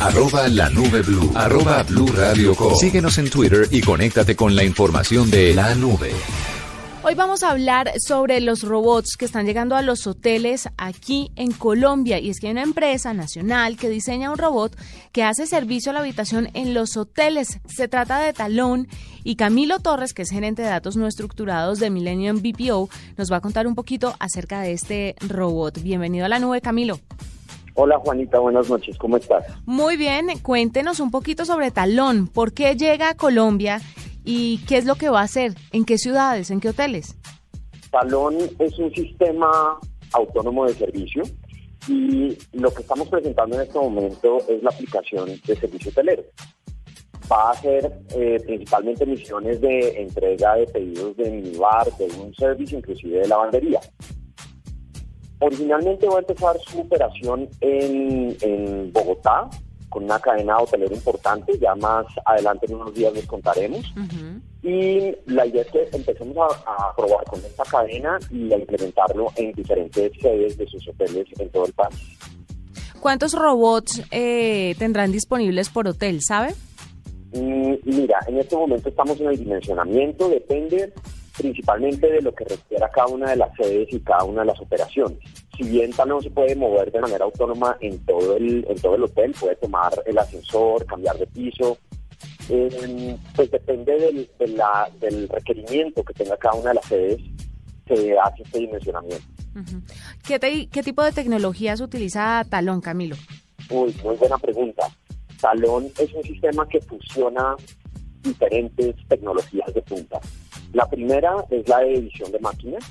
Arroba la nube blue. Arroba blue radio com. Síguenos en Twitter y conéctate con la información de la nube. Hoy vamos a hablar sobre los robots que están llegando a los hoteles aquí en Colombia. Y es que hay una empresa nacional que diseña un robot que hace servicio a la habitación en los hoteles. Se trata de Talón y Camilo Torres, que es gerente de datos no estructurados de Millennium BPO, nos va a contar un poquito acerca de este robot. Bienvenido a la nube, Camilo. Hola Juanita, buenas noches, ¿cómo estás? Muy bien, cuéntenos un poquito sobre Talón. ¿Por qué llega a Colombia y qué es lo que va a hacer? ¿En qué ciudades? ¿En qué hoteles? Talón es un sistema autónomo de servicio y lo que estamos presentando en este momento es la aplicación de servicio hotelero. Va a hacer eh, principalmente misiones de entrega de pedidos de minibar, de un servicio, inclusive de lavandería. Originalmente va a empezar su operación en, Bogotá, con una cadena hotelera importante, ya más adelante en unos días les contaremos. Y la idea es que empecemos a, probar con esta cadena y a implementarlo en diferentes sedes de sus hoteles en todo el país. ¿Cuántos robots eh, tendrán disponibles por hotel, sabe? Mm, mira, en este momento estamos en el dimensionamiento, depende principalmente de lo que requiera cada una de las sedes y cada una de las operaciones. Si bien tal no se puede mover de manera autónoma en todo el, en todo el hotel, puede tomar el ascensor, cambiar de piso, eh, pues depende del, del requerimiento que tenga cada una de las sedes, se hace este dimensionamiento. ¿Qué, ¿Qué tipo de tecnologías utiliza Talón, Camilo? Uy, muy buena pregunta. Talón es un sistema que fusiona diferentes tecnologías de punta. La primera es la de edición de máquinas.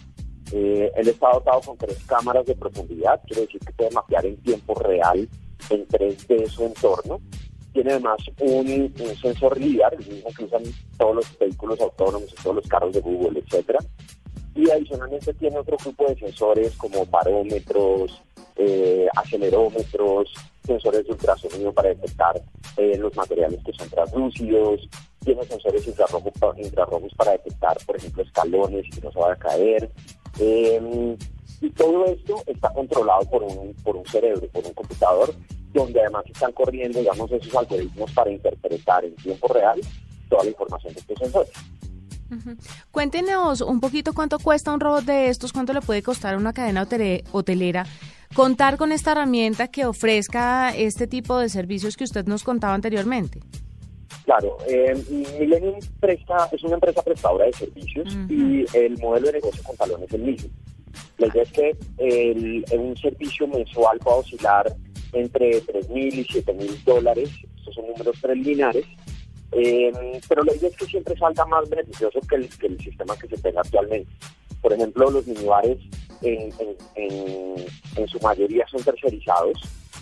Eh, él está dotado con tres cámaras de profundidad, quiere decir que puede mapear en tiempo real en 3D su entorno. Tiene además un, sensor LIDAR, el mismo que usan todos los vehículos autónomos, todos los carros de Google, etcétera. Y adicionalmente tiene otro grupo de sensores como barómetros, eh, acelerómetros, sensores de ultrasonido para detectar eh, los materiales que son translúcidos, tiene sensores infrarrojos, infrarrojos para detectar, por ejemplo, escalones que no se va a caer. Em, y todo esto está controlado por un, por un cerebro, por un computador, donde además están corriendo, digamos, esos algoritmos para interpretar en tiempo real toda la información de estos sensores. Cuéntenos un poquito cuánto cuesta un robot de estos, cuánto le puede costar a una cadena hotelera contar con esta herramienta que ofrezca este tipo de servicios que usted nos contaba anteriormente. Claro, eh, Millennium presta, es una empresa prestadora de servicios y el modelo de negocio con talón es el mismo. La idea es que el, un servicio mensual pueda oscilar entre 3.000 y 7.000 dólares, estos son números preliminares, eh, pero la idea es que siempre salga más beneficioso que el, que el sistema que se tenga actualmente. Por ejemplo, los minibares en, en, en su mayoría son tercerizados,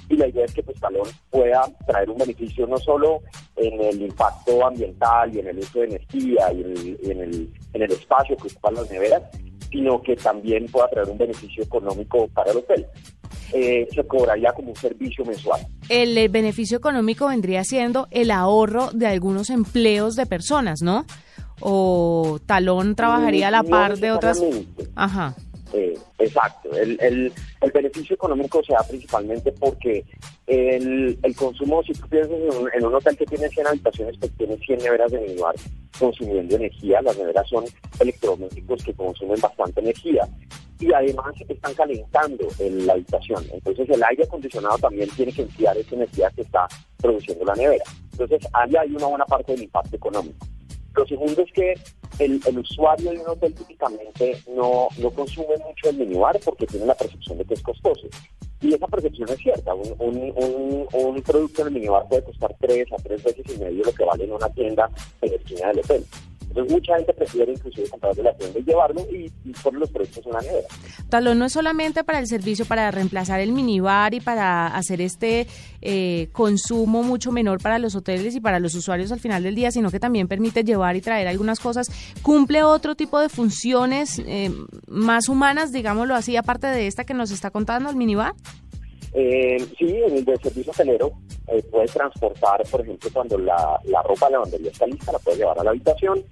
y la idea es que pues Talón pueda traer un beneficio no solo en el impacto ambiental y en el uso de energía y en el, en el, espacio que ocupan las neveras, sino que también pueda traer un beneficio económico para el hotel. Eh, se cobraría como un servicio mensual. El, el beneficio económico vendría siendo el ahorro de algunos empleos de personas, ¿no? O Talón trabajaría a la par de otras. Ajá. Eh, exacto. El, el, el, beneficio económico se da principalmente porque el, el consumo, si tú piensas en un, hotel que tiene 100 habitaciones, pues tiene 100 neveras de minibar consumiendo energía. Las neveras son electrodomésticos que consumen bastante energía y además están calentando en la habitación. Entonces el aire acondicionado también tiene que enfriar esa energía que está produciendo la nevera. Entonces ahí hay una buena parte del impacto económico. Lo segundo es que el, usuario de un hotel típicamente no, no consume mucho el minibar porque tiene la percepción de que es costoso. Y esa percepción es cierta. Un, un, un, producto en el minibar puede costar tres a tres veces y medio lo que vale en una tienda en la esquina del hotel. Entonces mucha gente prefiere inclusive comprar de la tienda y llevarlo y, y poner los productos en la nevera. Talón no es solamente para el servicio, para reemplazar el minibar y para hacer este eh, consumo mucho menor para los hoteles y para los usuarios al final del día, sino que también permite llevar y traer algunas cosas. ¿Cumple otro tipo de funciones eh, más humanas, digámoslo así, aparte de esta que nos está contando el minibar? Eh, sí, en el servicio hotelero eh, puedes transportar, por ejemplo, cuando la, la ropa de la lavandería está lista, la puedes llevar a la habitación,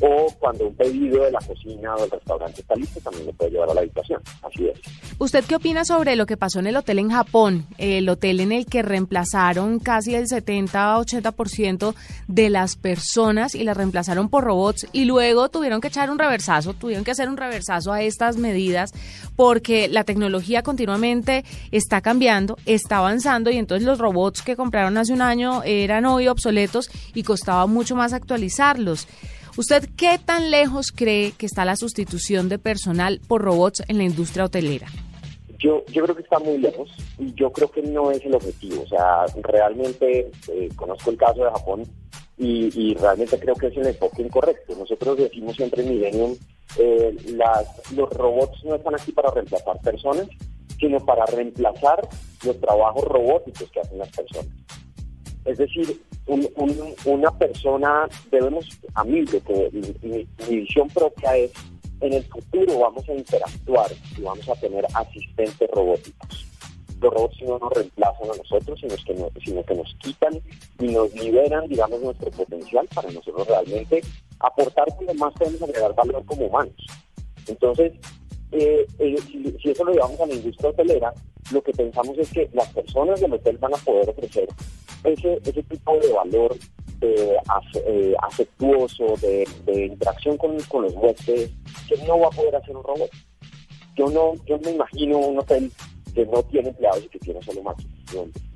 o cuando un pedido de la cocina o del restaurante está listo, también lo puedes llevar a la habitación. Así es. ¿Usted qué opina sobre lo que pasó en el hotel en Japón? El hotel en el que reemplazaron casi el 70-80% de las personas y las reemplazaron por robots y luego tuvieron que echar un reversazo, tuvieron que hacer un reversazo a estas medidas porque la tecnología continuamente está cambiando, está avanzando y entonces los robots que compraron hace un año eran hoy obsoletos y costaba mucho más actualizarlos. ¿Usted qué tan lejos cree que está la sustitución de personal por robots en la industria hotelera? Yo, yo creo que está muy lejos y yo creo que no es el objetivo. O sea, realmente eh, conozco el caso de Japón y, realmente creo que es el enfoque incorrecto. Nosotros decimos siempre en Millennium, eh, las, los robots no están aquí para reemplazar personas, sino para reemplazar los trabajos robóticos que hacen las personas. Es decir, un, un, una persona, debemos, a mí, de que mi, mi visión propia es en el futuro vamos a interactuar y vamos a tener asistentes robóticos. Los robots no nos reemplazan a nosotros, sino que, nos, sino que nos quitan y nos liberan, digamos, nuestro potencial para nosotros realmente aportar lo más podemos agregar valor como humanos. Entonces, eh, eh, si, eso lo llevamos a la industria hotelera, lo que pensamos es que las personas del hotel van a poder ofrecer ese, ese tipo de valor eh, afectuoso, de, de interacción con, con, los huéspedes, que no va a poder hacer un robot. Yo no, yo me imagino un hotel que no tiene empleados y que tiene solo máquinas.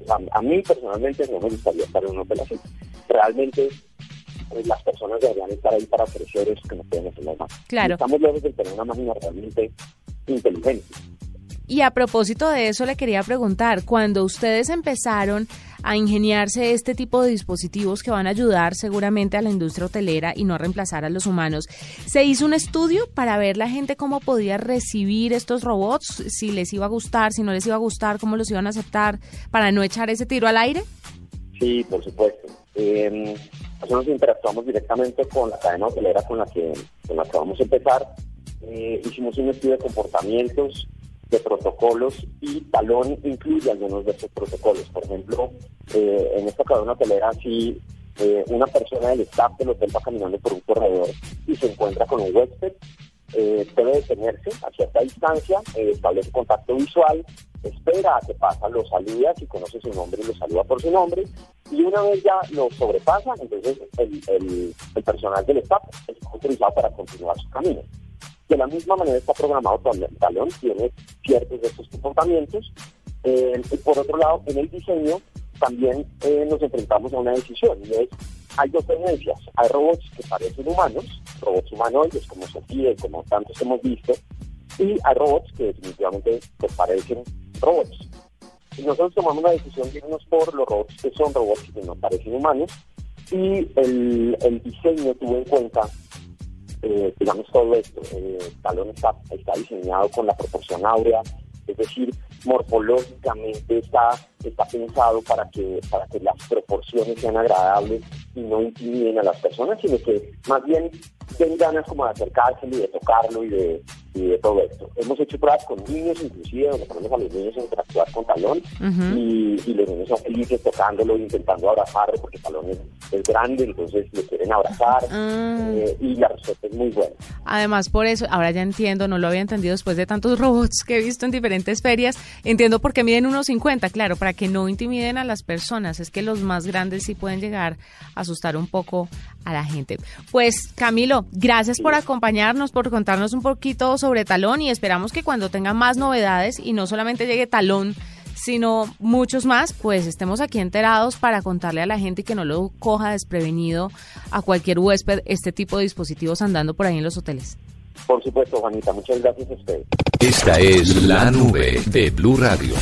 A, a, mí personalmente no me gustaría estar en un hotel así. Realmente pues, las personas deberían estar ahí para ofrecer eso que no pueden hacer las máquinas. Claro. estamos lejos de tener una máquina realmente inteligente. Y a propósito de eso le quería preguntar, cuando ustedes empezaron a ingeniarse este tipo de dispositivos que van a ayudar seguramente a la industria hotelera y no a reemplazar a los humanos, ¿se hizo un estudio para ver la gente cómo podía recibir estos robots, si les iba a gustar, si no les iba a gustar, cómo los iban a aceptar, para no echar ese tiro al aire? Sí, por supuesto. Eh, interactuamos directamente con la cadena hotelera con la que, con la vamos a empezar. Eh, hicimos un estudio de comportamientos de protocolos y Talón incluye algunos de estos protocolos. Por ejemplo, eh, en esta cadena hotelera, si eh, una persona del staff del hotel va caminando por un corredor y se encuentra con un huésped, debe detenerse a cierta distancia, establece contacto visual, espera a que pasa, lo saluda, si conoce su nombre, lo saluda por su nombre, y una vez ya lo sobrepasa, entonces el, el, el personal del staff está autorizado para continuar su camino. De la misma manera está programado Talón, tiene ciertos de estos comportamientos. Eh, y por otro lado, en el diseño también eh, nos enfrentamos a una decisión, y es, hay dos tendencias, hay robots que parecen humanos, robots humanoides como Sofía y como tantos hemos visto, y hay robots que definitivamente pues, parecen robots. Nosotros tomamos la decisión de irnos por los robots que son robots que no parecen humanos, y el, el diseño tuvo en cuenta eh, digamos todo esto. El talón está, está diseñado con la proporción áurea, es decir, morfológicamente está, está pensado para que, para que las proporciones sean agradables y no intimiden a las personas, sino que más bien den ganas como de acercarse y de tocarlo y de, y de todo esto. Hemos hecho pruebas con niños, inclusive, donde ponemos a los niños a interactuar con Talón uh -huh. y, y, los niños son felices tocándolo, intentando abrazarlo, porque Talón es, es grande, entonces lo quieren abrazar uh -huh. eh, y la respuesta es muy buena. Además, por eso, ahora ya entiendo, no lo había entendido después de tantos robots que he visto en diferentes ferias, entiendo por qué miden unos 50, claro, para que no intimiden a las personas, es que los más grandes sí pueden llegar a asustar un poco a la gente. Pues Camilo, gracias por acompañarnos, por contarnos un poquito sobre Talón y esperamos que cuando tenga más novedades y no solamente llegue Talón, sino muchos más, pues estemos aquí enterados para contarle a la gente y que no lo coja desprevenido a cualquier huésped este tipo de dispositivos andando por ahí en los hoteles. Por supuesto, Juanita, muchas gracias a ustedes. Esta es la nube de Blue Radio.